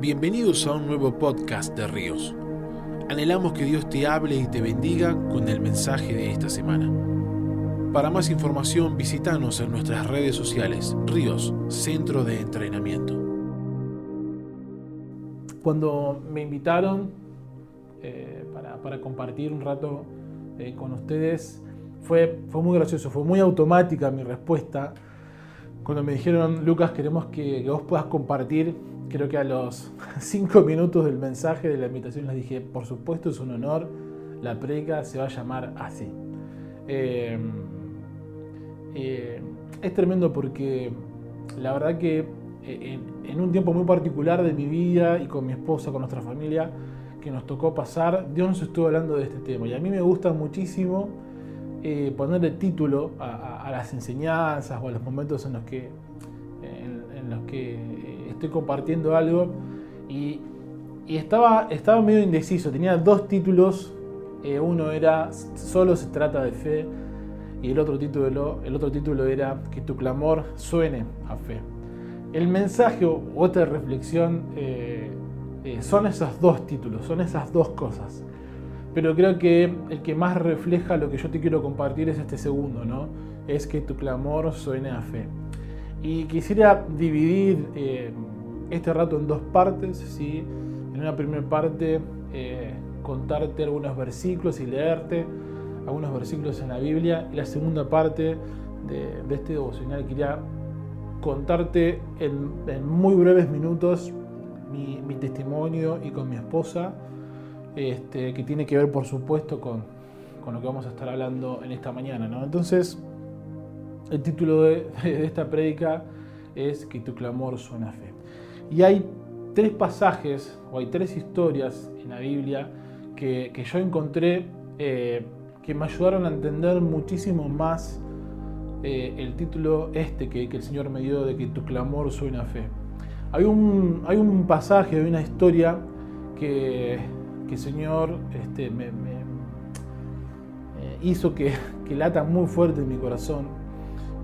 Bienvenidos a un nuevo podcast de Ríos. Anhelamos que Dios te hable y te bendiga con el mensaje de esta semana. Para más información visítanos en nuestras redes sociales Ríos, Centro de Entrenamiento. Cuando me invitaron eh, para, compartir un rato eh, con ustedes, fue, fue muy gracioso, fue muy automática mi respuesta. Cuando me dijeron, Lucas, queremos que, que vos puedas compartir creo que a los cinco minutos del mensaje de la invitación les dije, por supuesto es un honor, la predica se va a llamar así. Em, eh, es tremendo porque la verdad que eh, en, un tiempo muy particular de mi vida y con mi esposa, con nuestra familia, que nos tocó pasar, Dios nos estuvo hablando de este tema. Y a mí me gusta muchísimo eh, ponerle título a, las enseñanzas o a los momentos en los que, en los que estoy compartiendo algo y, estaba, estaba medio indeciso, tenía dos títulos, eh, uno era Solo se trata de fe y el otro, título, el otro título era Que tu clamor suene a fe. El mensaje o otra reflexión eh, eh, son esos dos títulos, son esas dos cosas. Pero creo que el que más refleja lo que yo te quiero compartir es este segundo, ¿no? Es que tu clamor suene a fe. Y quisiera dividir este rato en dos partes. ¿sí? En una primera parte, eh, contarte algunos versículos y leerte algunos versículos en la Biblia. Y la segunda parte de, este devocional quería contarte en, muy breves minutos mi, testimonio y con mi esposa, este, que tiene que ver, por supuesto, con, con, lo que vamos a estar hablando en esta mañana. ¿no? Entonces, el título de, esta prédica es Que tu clamor suena fe. Y hay tres pasajes o hay tres historias en la Biblia que, yo encontré eh, que me ayudaron a entender muchísimo más eh, el título este que, el Señor me dio de que tu clamor suena fe. Hay un, hay un pasaje, hay una historia que, el Señor este, me, eh, hizo que, que lata muy fuerte en mi corazón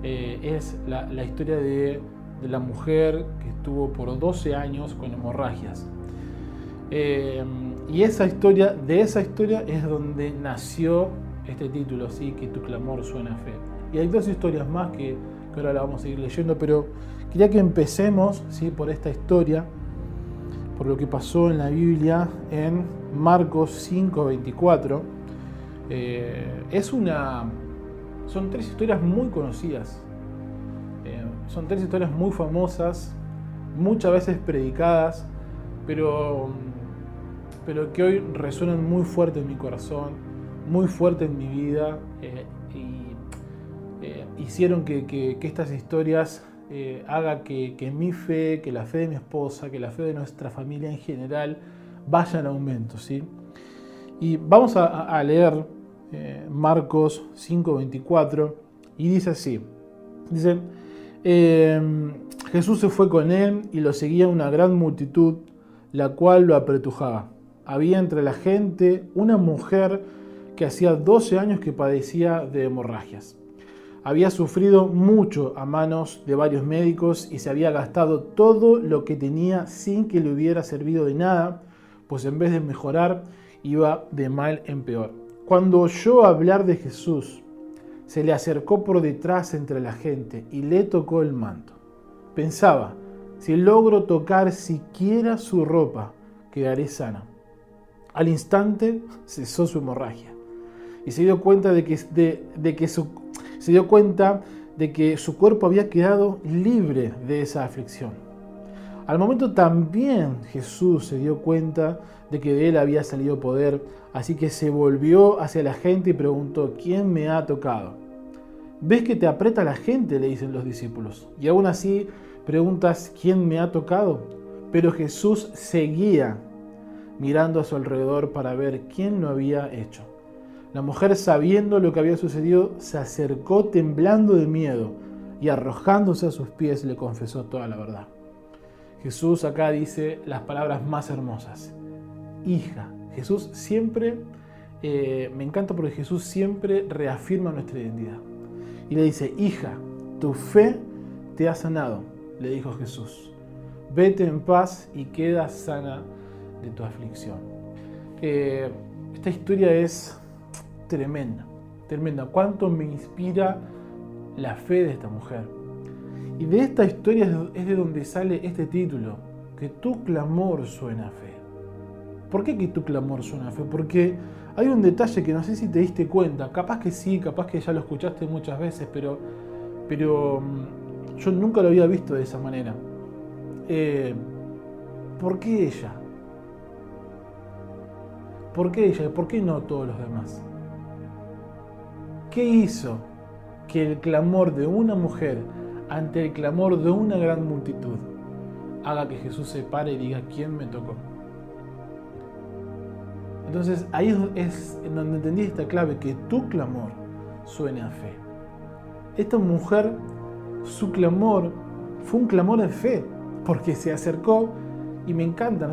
es la, historia de, la mujer que estuvo por 12 años con hemorragias. Eh, y esa historia, de esa historia es donde nació este título, ¿sí? que tu clamor suena fe. Y hay dos historias más que, ahora la vamos a seguir leyendo, pero quería que empecemos ¿sí? por esta historia, por lo que pasó en la Biblia en Marcos 5:24. Eh, es una, son tres historias muy conocidas. Eh, son tres historias muy famosas, muchas veces predicadas, pero, pero que hoy resuenan muy fuerte en mi corazón, muy fuerte en mi vida eh, y eh, hicieron que, estas historias haga que, mi fe, que la fe de mi esposa, que la fe de nuestra familia en general vaya en aumento. ¿sí? Y vamos a leer eh, Marcos 5:24, y dice así, dice, em, Jesús se fue con él y lo seguía una gran multitud, la cual lo apretujaba. Había entre la gente una mujer que hacía 12 años que padecía de hemorragias. Había sufrido mucho a manos de varios médicos y se había gastado todo lo que tenía sin que le hubiera servido de nada, pues en vez de mejorar iba de mal en peor. Cuando oyó hablar de Jesús, se le acercó por detrás entre la gente y le tocó el manto. Pensaba, si logro tocar siquiera su ropa, quedaré sana. Al instante cesó su hemorragia y se dio cuenta de que, de, que su, se dio cuenta de que su cuerpo había quedado libre de esa aflicción. Al momento también Jesús se dio cuenta de que de él había salido poder, así que se volvió hacia la gente y preguntó, ¿quién me ha tocado? ¿Ves que te aprieta la gente? le dicen los discípulos. Y aún así preguntas, ¿quién me ha tocado? Pero Jesús seguía mirando a su alrededor para ver quién lo había hecho. La mujer, sabiendo lo que había sucedido, se acercó temblando de miedo y arrojándose a sus pies le confesó toda la verdad. Jesús acá dice las palabras más hermosas hija. Jesús siempre, eh, me encanta porque Jesús siempre reafirma nuestra identidad. Y le dice, hija, tu fe te ha sanado, le dijo Jesús. vete en paz y queda sana de tu aflicción. Eh, esta historia es tremenda, tremenda. ¿Cuánto me inspira la fe de esta mujer? Y de esta historia es de donde sale este título, que tu clamor suena a fe. ¿Por qué que tu clamor suena a fe? Porque hay un detalle que no sé si te diste cuenta, capaz que sí, capaz que ya lo escuchaste muchas veces, pero, pero mm, yo nunca lo había visto de esa manera. Eh, ¿Por qué ella? ¿Por qué ella? ¿Por qué no todos los demás? ¿Qué hizo que el clamor de una mujer ante el clamor de una gran multitud haga que Jesús se pare y diga, ¿quién me tocó? Entonces ahí es en donde entendí esta clave, que tu clamor suene a fe. Esta mujer, su clamor fue un clamor de fe, porque se acercó y me encanta,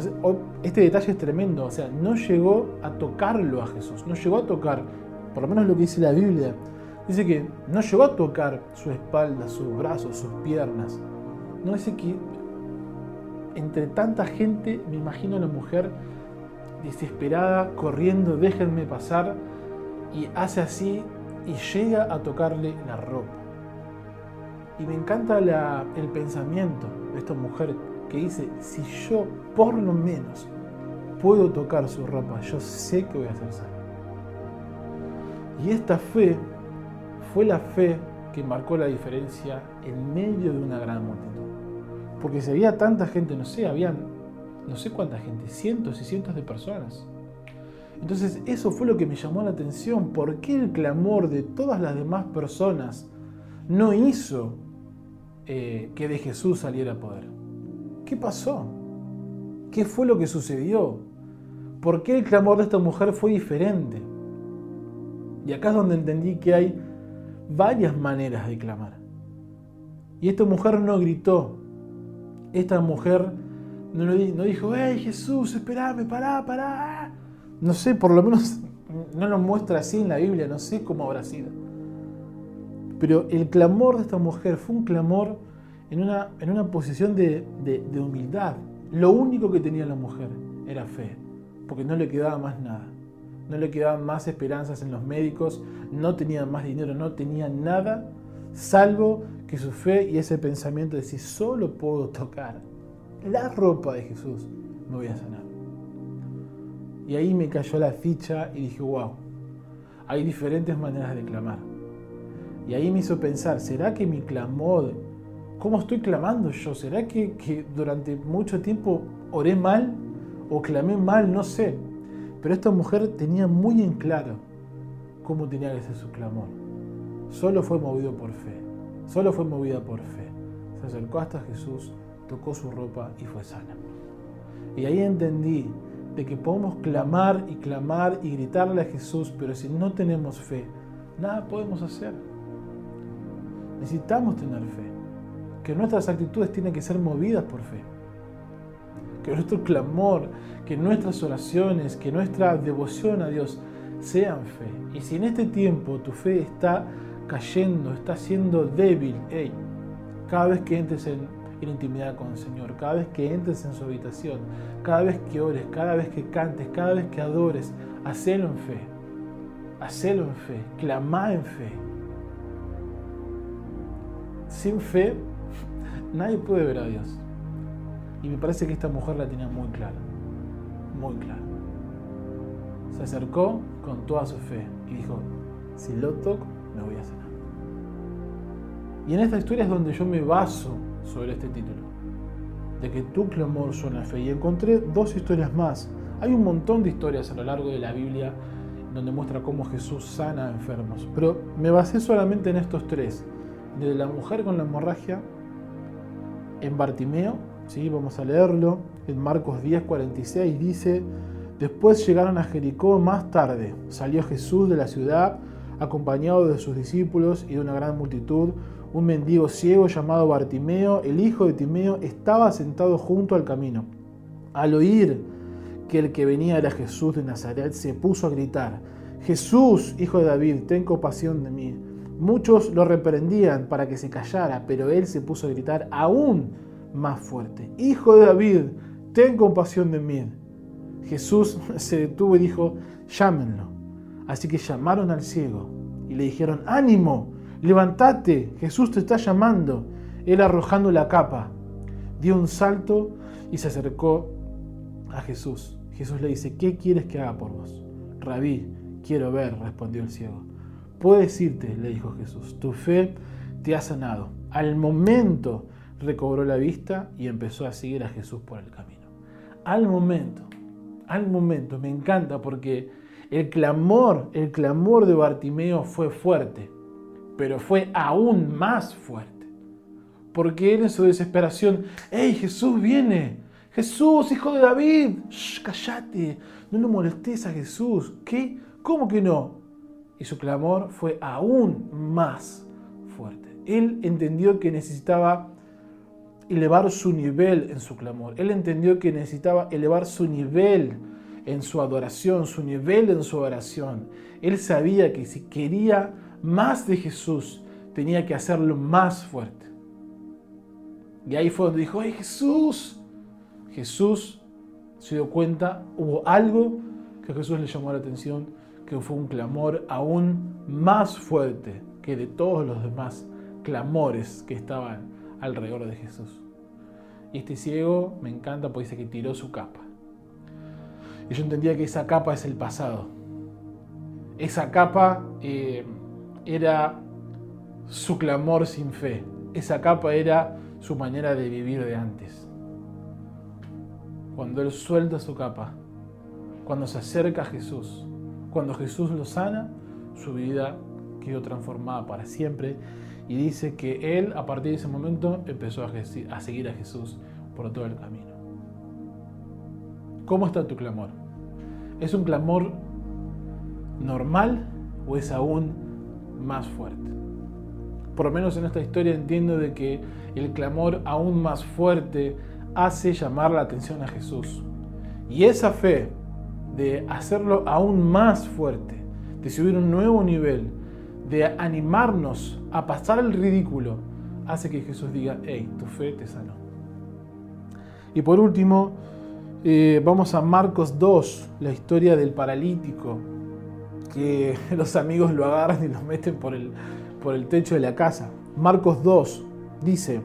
este detalle es tremendo, o sea, no llegó a tocarlo a Jesús, no llegó a tocar, por lo menos lo que dice la Biblia, dice que no llegó a tocar su espalda, sus brazos, sus piernas, no dice que entre tanta gente, me imagino a la mujer desesperada, corriendo, déjenme pasar, y hace así y llega a tocarle la ropa. Y me encanta el pensamiento de esta mujer que dice, si yo por lo menos puedo tocar su ropa, yo sé que voy a ser sana. Y esta fe fue la fe que marcó la diferencia en medio de una gran multitud. Porque si había tanta gente, no sé, habían no sé cuánta gente, cientos y cientos de personas. Entonces eso fue lo que me llamó la atención. ¿Por qué el clamor de todas las demás personas no hizo eh, que de Jesús saliera poder? ¿Qué pasó? ¿Qué fue lo que sucedió? ¿Por qué el clamor de esta mujer fue diferente? Y acá es donde entendí que hay varias maneras de clamar. Y esta mujer no gritó. Esta mujer no, dijo, hey Jesús, espérame, pará, pará. No sé, por lo menos no lo muestra así en la Biblia, no sé cómo habrá sido. Pero el clamor de esta mujer fue un clamor en una, en una posición de, de humildad. Lo único que tenía la mujer era fe, porque no le quedaba más nada. No le quedaban más esperanzas en los médicos, no tenía más dinero, no tenía nada, salvo que su fe y ese pensamiento de si solo puedo tocar la ropa de Jesús, me voy a sanar. Y ahí me cayó la ficha y dije, wow, hay diferentes maneras de clamar. Y ahí me hizo pensar, ¿será que mi clamor, cómo estoy clamando yo? ¿Será que, que durante mucho tiempo oré mal o clamé mal? No sé. Pero esta mujer tenía muy en claro cómo tenía que ser su clamor. Solo fue movido por fe. Solo fue movida por fe. Se acercó hasta Jesús tocó su ropa y fue sana. Y ahí entendí de que podemos clamar y clamar y gritarle a Jesús, pero si no tenemos fe, nada podemos hacer. Necesitamos tener fe, que nuestras actitudes tienen que ser movidas por fe, que nuestro clamor, que nuestras oraciones, que nuestra devoción a Dios sean fe. Y si en este tiempo tu fe está cayendo, está siendo débil, hey, cada vez que entres en intimidad con el Señor. Cada vez que entres en su habitación, cada vez que ores, cada vez que cantes, cada vez que adores, hacelo en fe. Hacelo en fe, clama en fe. Sin fe, nadie puede ver a Dios. Y me parece que esta mujer la tenía muy clara, muy clara. Se acercó con toda su fe y dijo, si lo toco, me voy a sanar. Y en esta historia es donde yo me baso sobre este título, de que tu clamor suena fe. Y encontré dos historias más. Hay un montón de historias a lo largo de la Biblia donde muestra cómo Jesús sana a enfermos, pero me basé solamente en estos tres, de la mujer con la hemorragia, en Bartimeo, ¿sí? vamos a leerlo, en Marcos 10, 46 dice, después llegaron a Jericó más tarde, salió Jesús de la ciudad, acompañado de sus discípulos y de una gran multitud, un mendigo ciego llamado Bartimeo, el hijo de Timeo, estaba sentado junto al camino. Al oír que el que venía era Jesús de Nazaret, se puso a gritar, Jesús, hijo de David, ten compasión de mí. Muchos lo reprendían para que se callara, pero él se puso a gritar aún más fuerte. Hijo de David, ten compasión de mí. Jesús se detuvo y dijo, llámenlo. Así que llamaron al ciego y le dijeron, ánimo, levántate, Jesús te está llamando. Él arrojando la capa, dio un salto y se acercó a Jesús. Jesús le dice, ¿qué quieres que haga por vos? Rabí, quiero ver, respondió el ciego. Puedes irte, le dijo Jesús, tu fe te ha sanado. Al momento recobró la vista y empezó a seguir a Jesús por el camino. Al momento, al momento, me encanta porque el clamor, el clamor de Bartimeo fue fuerte, pero fue aún más fuerte. Porque él en su desesperación, ¡Ey, Jesús viene! Jesús, hijo de David, cállate, no lo molestes a Jesús. ¿Qué? ¿Cómo que no? Y su clamor fue aún más fuerte. Él entendió que necesitaba elevar su nivel en su clamor. Él entendió que necesitaba elevar su nivel en su adoración, su nivel en su oración. Él sabía que si quería más de Jesús, tenía que hacerlo más fuerte. Y ahí fue donde dijo, ¡ay Jesús! Jesús se dio cuenta, hubo algo que a Jesús le llamó la atención, que fue un clamor aún más fuerte que de todos los demás clamores que estaban alrededor de Jesús. Y este ciego me encanta porque dice que tiró su capa. Y yo entendía que esa capa es el pasado. Esa capa eh, era su clamor sin fe. Esa capa era su manera de vivir de antes. Cuando él suelta su capa, cuando se acerca a Jesús, cuando Jesús lo sana, su vida quedó transformada para siempre y dice que él a partir de ese momento empezó a seguir a Jesús por todo el camino. ¿Cómo está tu clamor? ¿Es un clamor normal o es aún más fuerte? Por lo menos en esta historia entiendo de que el clamor aún más fuerte hace llamar la atención a Jesús. Y esa fe de hacerlo aún más fuerte, de subir un nuevo nivel, de animarnos a pasar el ridículo, hace que Jesús diga, hey, tu fe te sanó. Y por último, eh, vamos a Marcos 2, la historia del paralítico, que los amigos lo agarran y lo meten por el, por el techo de la casa. Marcos 2 dice,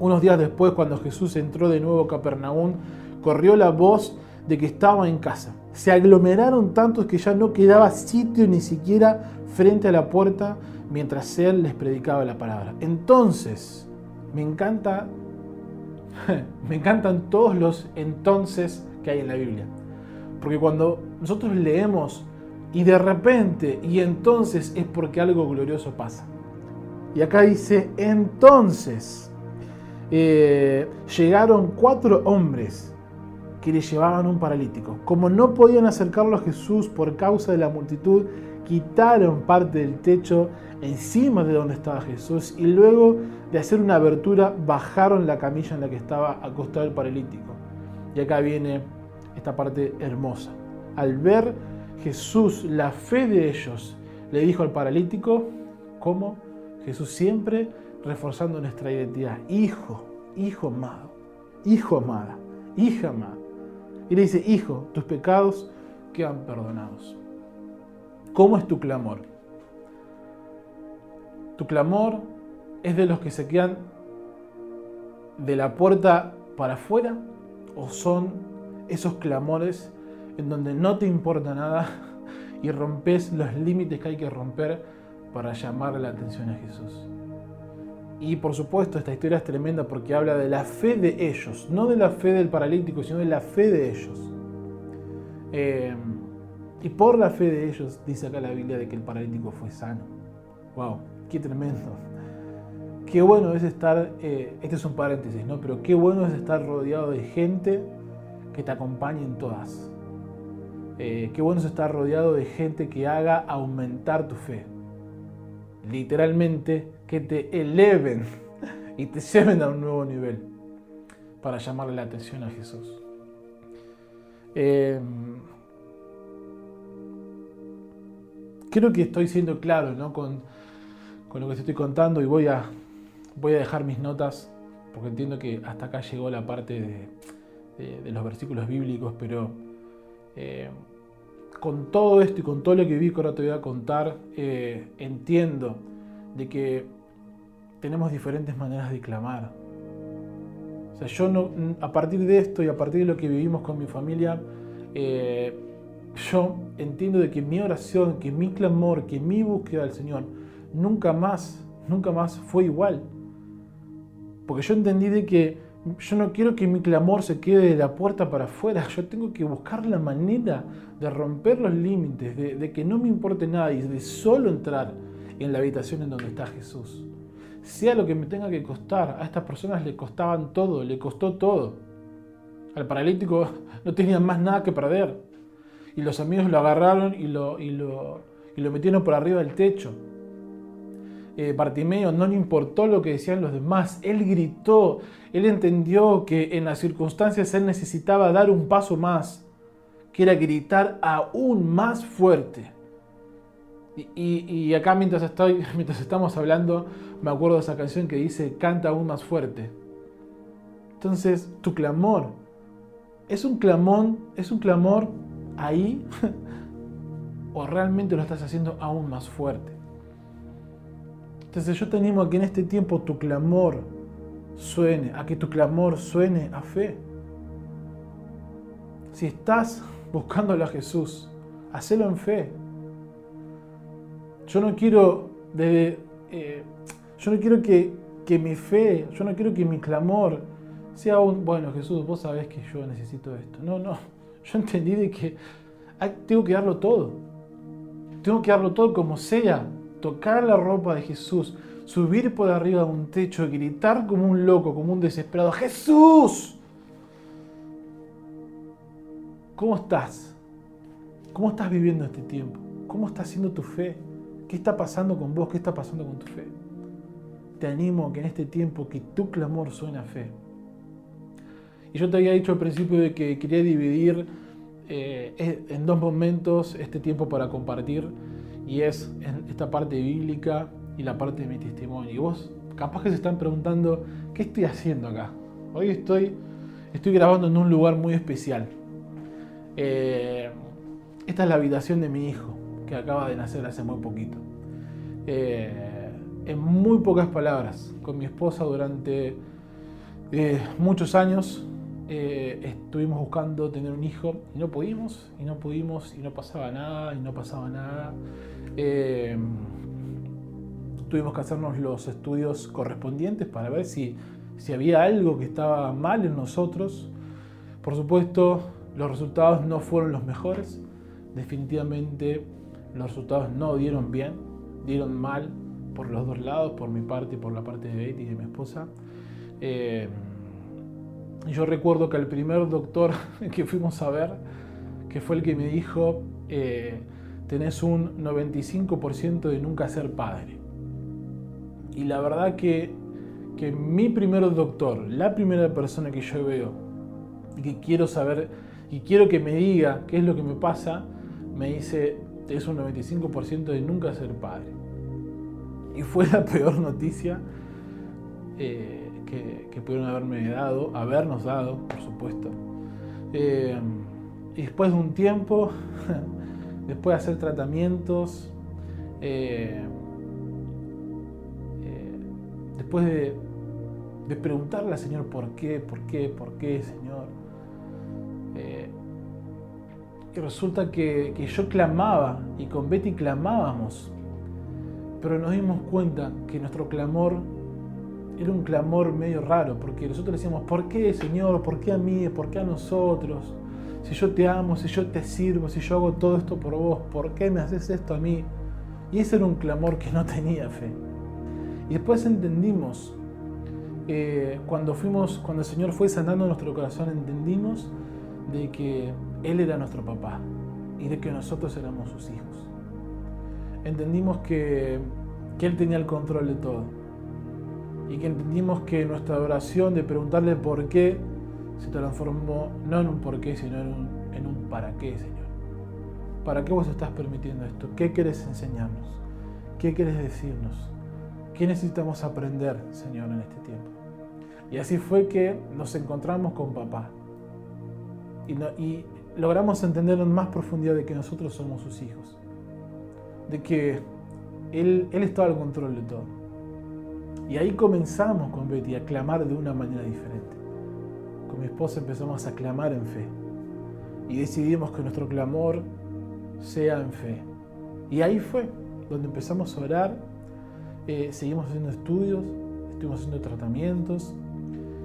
unos días después, cuando Jesús entró de nuevo a Capernaum, corrió la voz de que estaba en casa. Se aglomeraron tantos que ya no quedaba sitio ni siquiera frente a la puerta mientras él les predicaba la palabra. Entonces, me encanta, me encantan todos los entonces que hay en la Biblia. Porque cuando nosotros leemos y de repente y entonces es porque algo glorioso pasa. Y acá dice, entonces eh, llegaron cuatro hombres que le llevaban un paralítico. Como no podían acercarlo a Jesús por causa de la multitud, quitaron parte del techo encima de donde estaba Jesús y luego de hacer una abertura bajaron la camilla en la que estaba acostado el paralítico. Y acá viene esta parte hermosa. Al ver Jesús la fe de ellos, le dijo al paralítico, ¿cómo? Jesús siempre reforzando nuestra identidad. Hijo, hijo amado, hijo amada, hija amada. Y le dice, hijo, tus pecados quedan perdonados. ¿Cómo es tu clamor? ¿Tu clamor es de los que se quedan de la puerta para afuera? ¿O son esos clamores en donde no te importa nada y rompes los límites que hay que romper para llamar la atención a Jesús? Y por supuesto esta historia es tremenda porque habla de la fe de ellos, no de la fe del paralítico, sino de la fe de ellos. Eh, y por la fe de ellos, dice acá la Biblia, de que el paralítico fue sano. ¡Wow! ¡Qué tremendo! Qué bueno es estar, eh, este es un paréntesis, ¿no? Pero qué bueno es estar rodeado de gente que te acompañe en todas. Eh, qué bueno es estar rodeado de gente que haga aumentar tu fe. Literalmente, que te eleven y te lleven a un nuevo nivel para llamarle la atención a Jesús. Eh, creo que estoy siendo claro con, lo que te estoy contando y voy a, voy a dejar mis notas porque entiendo que hasta acá llegó la parte de, los versículos bíblicos, pero eh, con todo esto y con todo lo que vi que ahora te voy a contar, eh, entiendo de que tenemos diferentes maneras de clamar. O sea, yo no, a partir de esto y a partir de lo que vivimos con mi familia, eh, yo entiendo de que mi oración, que mi clamor, que mi búsqueda del Señor nunca más, nunca más fue igual. Porque yo entendí de que yo no quiero que mi clamor se quede de la puerta para afuera. Yo tengo que buscar la manera de romper los límites, de, que no me importe nada y de solo entrar en la habitación en donde está Jesús. Sea lo que me tenga que costar, a estas personas le costaban todo, le costó todo. Al paralítico no tenía más nada que perder. Y los amigos lo agarraron y lo, y lo, y lo metieron por arriba del techo. Eh, Bartimeo no le importó lo que decían los demás, él gritó, él entendió que en las circunstancias él necesitaba dar un paso más, que era gritar aún más fuerte. Y, acá mientras, mientras estamos hablando, me acuerdo de esa canción que dice, canta aún más fuerte. Entonces, tu clamor, ¿es un clamón, es un clamor ahí? ¿O realmente lo estás haciendo aún más fuerte? Entonces yo te animo a que en este tiempo tu clamor suene, a que tu clamor suene a fe. Si estás buscándolo a Jesús, hacelo en fe. Yo no quiero, eh, yo no quiero que, que mi fe, yo no quiero que mi clamor sea un, bueno Jesús, vos sabés que yo necesito esto. No, no, yo entendí de que tengo que darlo todo. Tengo que darlo todo como sea tocar la ropa de Jesús, subir por arriba de un techo, gritar como un loco, como un desesperado, Jesús. ¿Cómo estás? ¿Cómo estás viviendo este tiempo? ¿Cómo está siendo tu fe? ¿Qué está pasando con vos? ¿Qué está pasando con tu fe? Te animo a que en este tiempo que tu clamor suene a fe. Y yo te había dicho al principio de que quería dividir eh, en dos momentos este tiempo para compartir y es esta parte bíblica y la parte de mi testimonio. Y vos capaz que se están preguntando, ¿qué estoy haciendo acá? Hoy estoy, estoy grabando en un lugar muy especial. Eh, esta es la habitación de mi hijo, acaba de nacer hace muy poquito. Eh, en muy pocas palabras, con mi esposa durante eh, muchos años estuvimos buscando tener un hijo y no pudimos, y no pudimos, y no pasaba nada, y no pasaba nada. Eh, tuvimos que hacernos los estudios correspondientes para ver si, si había algo que estaba mal en nosotros. Por supuesto, los resultados no fueron los mejores. Definitivamente los resultados no dieron bien, dieron mal por los dos lados, por mi parte y por la parte de Betty y de mi esposa. Eh, yo recuerdo que el primer doctor que fuimos a ver, que fue el que me dijo, eh, tenés un 95% de nunca ser padre. Y la verdad que, que mi primer doctor, la primera persona que yo veo y que quiero saber y quiero que me diga qué es lo que me pasa, me dice, es un 95% de nunca ser padre. Y fue la peor noticia eh, que, pudieron haberme dado, habernos dado, por supuesto. Eh, y después de un tiempo después de hacer tratamientos, eh, después de, preguntarle al Señor por qué, por qué, por qué, Señor. Y resulta que, que yo clamaba y con Betty clamábamos, pero nos dimos cuenta que nuestro clamor era un clamor medio raro, porque nosotros decíamos, ¿por qué, Señor? ¿Por qué a mí? ¿Por qué a nosotros? si yo te amo, si yo te sirvo, si yo hago todo esto por vos, ¿por qué me haces esto a mí? Y ese era un clamor que no tenía fe. Y después entendimos, eh, cuando fuimos, cuando el Señor fue sanando nuestro corazón, entendimos de que Él era nuestro papá y de que nosotros éramos sus hijos. Entendimos que, que Él tenía el control de todo. Y que entendimos que nuestra oración de preguntarle por qué se transformó no en un por qué, sino en un, en un para qué, Señor. ¿Para qué vos estás permitiendo esto? ¿Qué quieres enseñarnos? ¿Qué quieres decirnos? ¿Qué necesitamos aprender, Señor, en este tiempo? Y así fue que nos encontramos con papá. Y, y logramos entender en más profundidad de que nosotros somos sus hijos. De que él, él estaba al control de todo. Y ahí comenzamos con Betty a clamar de una manera diferente. Con mi esposa empezamos a clamar en fe. Y decidimos que nuestro clamor sea en fe. Y ahí fue donde empezamos a orar. Eh, seguimos haciendo estudios, estuvimos haciendo tratamientos.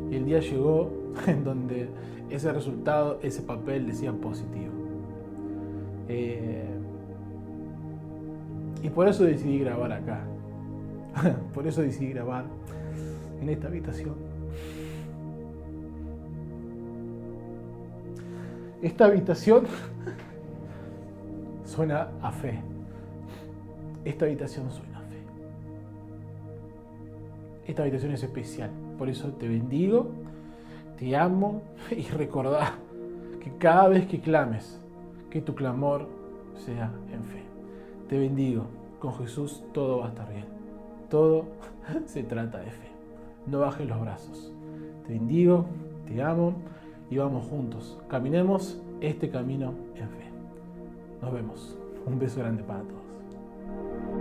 Y el día llegó en donde ese resultado, ese papel decía positivo. Eh, y por eso decidí grabar acá. por eso decidí grabar en esta habitación. Esta habitación suena a fe. Esta habitación suena a fe. Esta habitación es especial. Por eso te bendigo, te amo y recordá que cada vez que clames, que tu clamor sea en fe. Te bendigo. Con Jesús todo va a estar bien. Todo se trata de fe. No bajes los brazos. Te bendigo, te amo y vamos juntos. Caminemos este camino en fe. Nos vemos. Un beso grande para todos.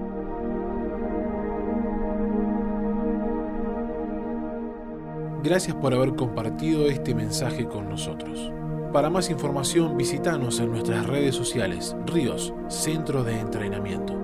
Gracias por haber compartido este mensaje con nosotros. Para más información visítanos en nuestras redes sociales, Ríos, Centro de Entrenamiento.